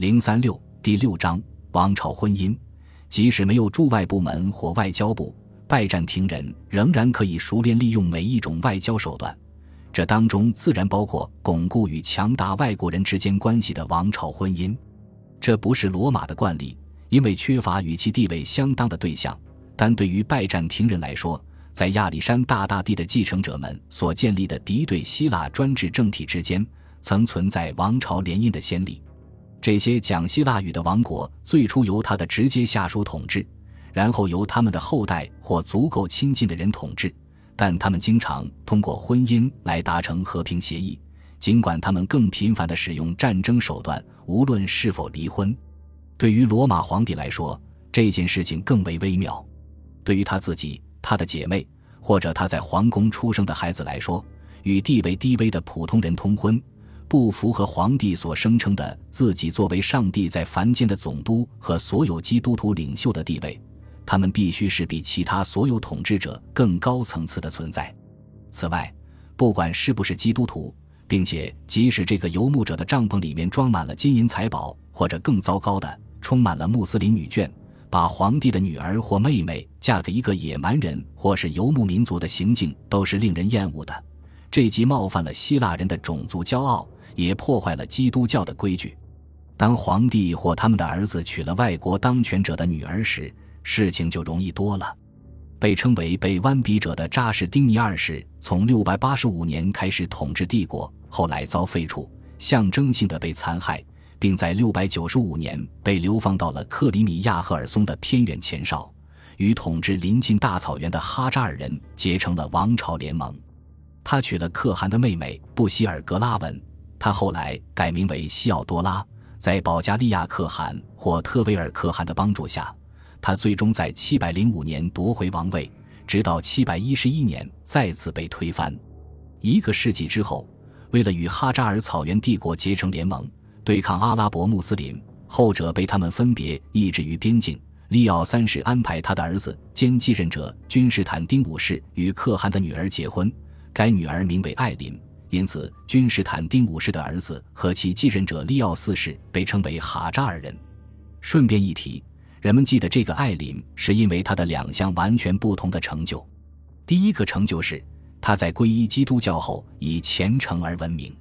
零三六第六章王朝婚姻，即使没有驻外部门或外交部，拜占庭人仍然可以熟练利用每一种外交手段。这当中自然包括巩固与强大外国人之间关系的王朝婚姻。这不是罗马的惯例，因为缺乏与其地位相当的对象。但对于拜占庭人来说，在亚历山大大帝的继承者们所建立的敌对希腊专制政体之间，曾存在王朝联姻的先例。这些讲希腊语的王国最初由他的直接下属统治，然后由他们的后代或足够亲近的人统治。但他们经常通过婚姻来达成和平协议，尽管他们更频繁地使用战争手段，无论是否离婚。对于罗马皇帝来说，这件事情更为微妙。对于他自己、他的姐妹或者他在皇宫出生的孩子来说，与地位低微的普通人通婚，不符合皇帝所声称的自己作为上帝在凡间的总督和所有基督徒领袖的地位。他们必须是比其他所有统治者更高层次的存在。此外，不管是不是基督徒，并且即使这个游牧者的帐篷里面装满了金银财宝，或者更糟糕的，充满了穆斯林女眷。把皇帝的女儿或妹妹嫁给一个野蛮人或是游牧民族的行径都是令人厌恶的，这既冒犯了希腊人的种族骄傲，也破坏了基督教的规矩。当皇帝或他们的儿子娶了外国当权者的女儿时，事情就容易多了。被称为被弯笔者的扎什丁尼二世，从685年开始统治帝国，后来遭废除，象征性的被残害。并在六百九十五年被流放到了克里米亚赫尔松的偏远前哨，与统治临近大草原的哈扎尔人结成了王朝联盟。他娶了可汗的妹妹布希尔格拉文，他后来改名为西奥多拉。在保加利亚可汗或特维尔可汗的帮助下，他最终在七百零五年夺回王位，直到七百一十一年再次被推翻。一个世纪之后，为了与哈扎尔草原帝国结成联盟。对抗阿拉伯穆斯林，后者被他们分别抑制于边境。利奥三世安排他的儿子兼继任者君士坦丁五世与可汗的女儿结婚，该女儿名为艾琳，因此君士坦丁五世的儿子和其继任者利奥四世被称为哈扎尔人。顺便一提，人们记得这个艾琳，是因为他的两项完全不同的成就。第一个成就是他在皈依基督教后以虔诚而闻名。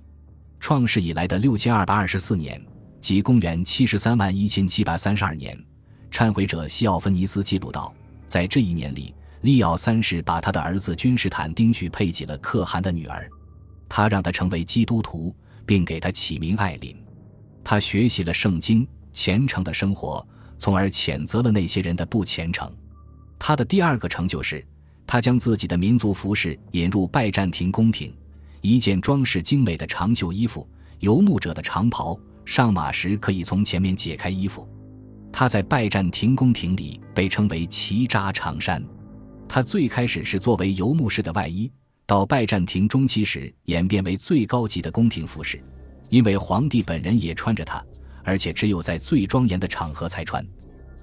创世以来的六千二百二十四年，即公元七十三万一千七百三十二年，忏悔者西奥芬尼斯记录道，在这一年里，利奥三世把他的儿子君士坦丁去配给了可汗的女儿，他让他成为基督徒，并给他起名艾琳。他学习了圣经，虔诚的生活，从而谴责了那些人的不虔诚。他的第二个成就是，他将自己的民族服饰引入拜占庭宫廷。一件装饰精美的长袖衣服，游牧者的长袍，上马时可以从前面解开衣服。他在拜占庭宫廷里被称为齐扎长衫。他最开始是作为游牧式的外衣，到拜占庭中期时演变为最高级的宫廷服饰，因为皇帝本人也穿着它，而且只有在最庄严的场合才穿。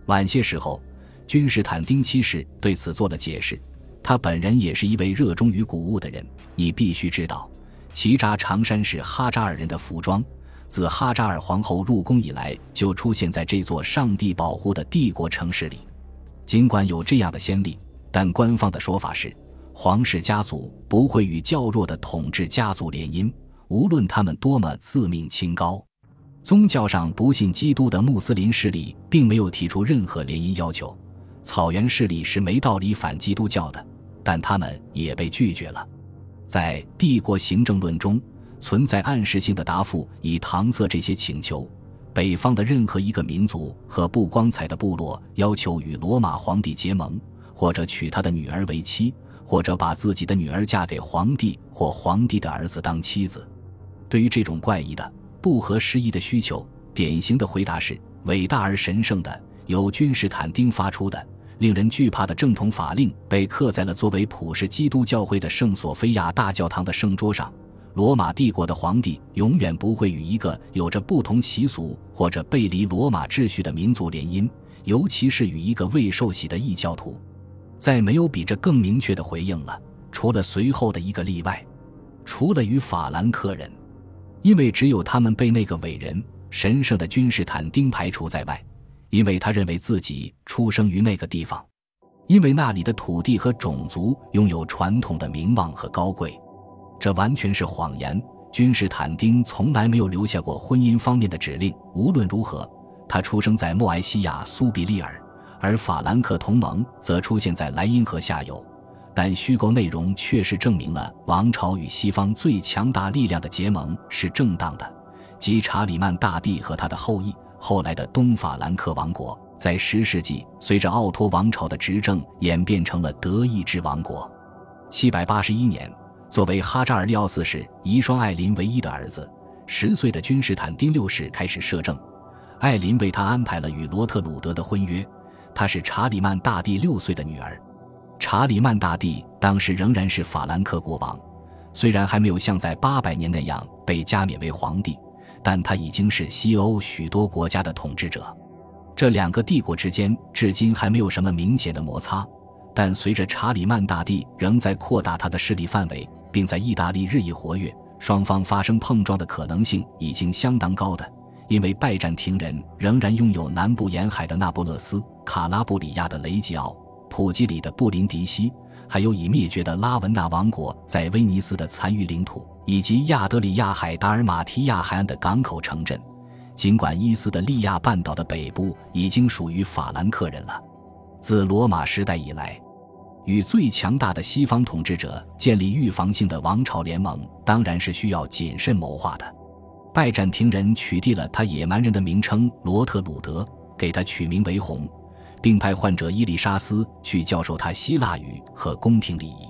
晚些时候，君士坦丁七世对此做了解释。他本人也是一位热衷于古物的人。你必须知道，齐扎长衫是哈扎尔人的服装，自哈扎尔皇后入宫以来就出现在这座上帝保护的帝国城市里。尽管有这样的先例，但官方的说法是，皇室家族不会与较弱的统治家族联姻，无论他们多么自命清高。宗教上不信基督的穆斯林势力并没有提出任何联姻要求，草原势力是没道理反基督教的。但他们也被拒绝了。在帝国行政论中，存在暗示性的答复，以搪塞这些请求。北方的任何一个民族和不光彩的部落要求与罗马皇帝结盟，或者娶他的女儿为妻，或者把自己的女儿嫁给皇帝或皇帝的儿子当妻子。对于这种怪异的、不合时宜的需求，典型的回答是：伟大而神圣的，由君士坦丁发出的。令人惧怕的正统法令被刻在了作为普世基督教会的圣索菲亚大教堂的圣桌上。罗马帝国的皇帝永远不会与一个有着不同习俗或者背离罗马秩序的民族联姻，尤其是与一个未受洗的异教徒。再没有比这更明确的回应了，除了随后的一个例外，除了与法兰克人，因为只有他们被那个伟人。神圣的君士坦丁排除在外，因为他认为自己出生于那个地方，因为那里的土地和种族拥有传统的名望和高贵。这完全是谎言。君士坦丁从来没有留下过婚姻方面的指令。无论如何，他出生在莫埃西亚苏比利尔，而法兰克同盟则出现在莱茵河下游。但虚构内容确实证明了王朝与西方最强大力量的结盟是正当的，即查理曼大帝和他的后裔。后来的东法兰克王国在十世纪随着奥托王朝的执政演变成了德意志王国。七百八十一年。作为哈扎尔利奥四世遗孀艾琳唯一的儿子，十岁的君士坦丁六世开始摄政。艾琳为他安排了与罗特鲁德的婚约。她是查理曼大帝六岁的女儿。查理曼大帝当时仍然是法兰克国王，虽然还没有像在八百年那样被加冕为皇帝，但他已经是西欧许多国家的统治者。这两个帝国之间至今还没有什么明显的摩擦。但随着查理曼大帝仍在扩大他的势力范围，并在意大利日益活跃，双方发生碰撞的可能性已经相当高的。因为拜占庭人仍然拥有南部沿海的那不勒斯、卡拉布里亚的雷吉奥、普吉里的布林迪西，还有已灭绝的拉文纳王国在威尼斯的残余领土，以及亚德里亚海达尔马提亚海岸的港口城镇。尽管伊斯的利亚半岛的北部已经属于法兰克人了，自罗马时代以来。与最强大的西方统治者建立预防性的王朝联盟，当然是需要谨慎谋划的。拜占庭人取缔了他野蛮人的名称罗特鲁德，给他取名为红，并派患者伊丽莎斯去教授他希腊语和宫廷礼仪。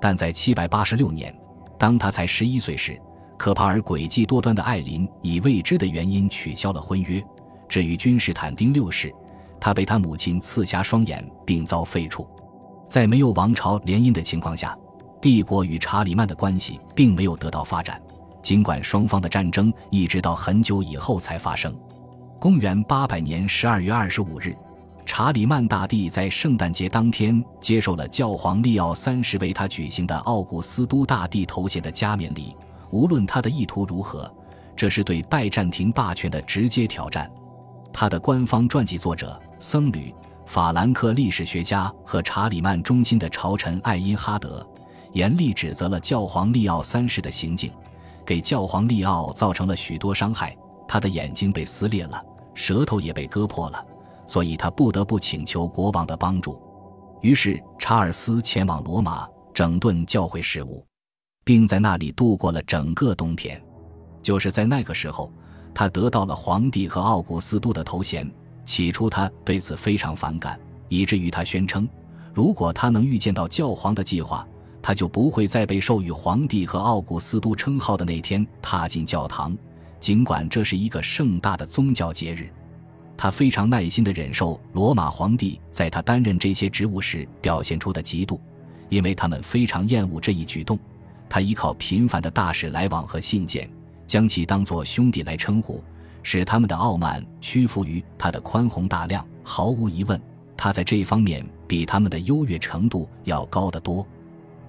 但在786年，当他才十一岁时，可怕而诡计多端的艾琳以未知的原因取消了婚约。至于君士坦丁六世，他被他母亲刺瞎双眼，并遭废黜。在没有王朝联姻的情况下，帝国与查理曼的关系并没有得到发展。尽管双方的战争一直到很久以后才发生。公元800年12月25日，查理曼大帝在圣诞节当天接受了教皇利奥三世为他举行的奥古斯都大帝头衔的加冕礼。无论他的意图如何，这是对拜占庭霸权的直接挑战。他的官方传记作者僧侣。法兰克历史学家和查理曼中心的朝臣艾因哈德严厉指责了教皇利奥三世的行径，给教皇利奥造成了许多伤害。他的眼睛被撕裂了，舌头也被割破了，所以他不得不请求国王的帮助。于是查尔斯前往罗马整顿教会事务，并在那里度过了整个冬天。就是在那个时候，他得到了皇帝和奥古斯都的头衔。起初，他对此非常反感，以至于他宣称，如果他能预见到教皇的计划，他就不会在被授予皇帝和奥古斯都称号的那天踏进教堂，尽管这是一个盛大的宗教节日。他非常耐心地忍受罗马皇帝在他担任这些职务时表现出的嫉妒，因为他们非常厌恶这一举动。他依靠频繁的大使来往和信件，将其当作兄弟来称呼。使他们的傲慢屈服于他的宽宏大量。毫无疑问，他在这方面比他们的优越程度要高得多。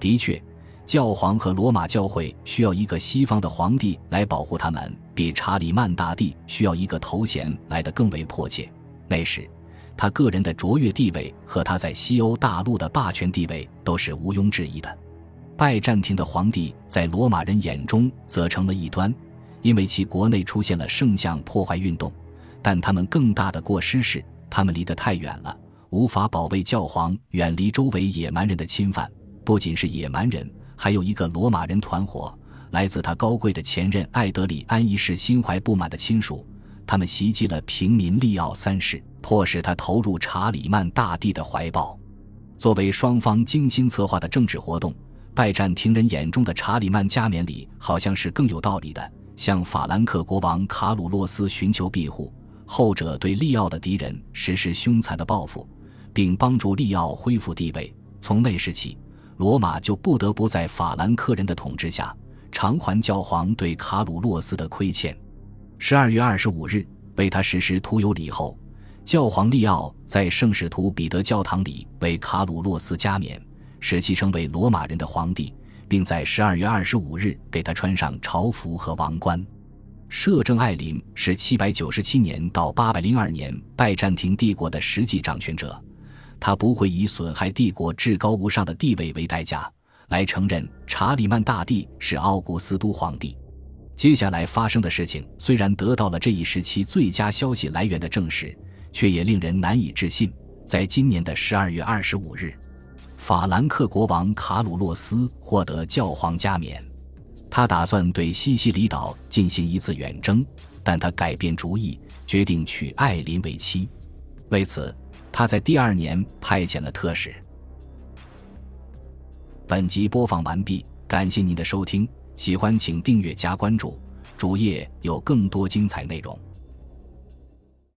的确，教皇和罗马教会需要一个西方的皇帝来保护他们，比查理曼大帝需要一个头衔来得更为迫切。那时，他个人的卓越地位和他在西欧大陆的霸权地位都是毋庸置疑的。拜占庭的皇帝在罗马人眼中则成了异端。因为其国内出现了圣像破坏运动，但他们更大的过失是，他们离得太远了，无法保卫教皇远离周围野蛮人的侵犯。不仅是野蛮人，还有一个罗马人团伙，来自他高贵的前任艾德里安一世心怀不满的亲属。他们袭击了平民利奥三世，迫使他投入查理曼大帝的怀抱。作为双方精心策划的政治活动，拜占庭人眼中的查理曼加冕礼好像是更有道理的。向法兰克国王卡鲁洛斯寻求庇护，后者对利奥的敌人实施凶残的报复，并帮助利奥恢复地位。从那时起，罗马就不得不在法兰克人的统治下偿还教皇对卡鲁洛斯的亏欠。十二月二十五日，为他实施徒有礼后，教皇利奥在圣使徒彼得教堂里为卡鲁洛斯加冕，使其成为罗马人的皇帝。并在十二月二十五日给他穿上朝服和王冠。摄政艾琳是797年到802年拜占庭帝国的实际掌权者，他不会以损害帝国至高无上的地位为代价来承认查理曼大帝是奥古斯都皇帝。接下来发生的事情虽然得到了这一时期最佳消息来源的证实，却也令人难以置信。在今年的十二月二十五日，法兰克国王卡鲁洛斯获得教皇加冕。他打算对西西里岛进行一次远征，但他改变主意，决定娶艾琳为妻。为此，他在第二年派遣了特使。本集播放完毕，感谢您的收听，喜欢请订阅加关注，主页有更多精彩内容。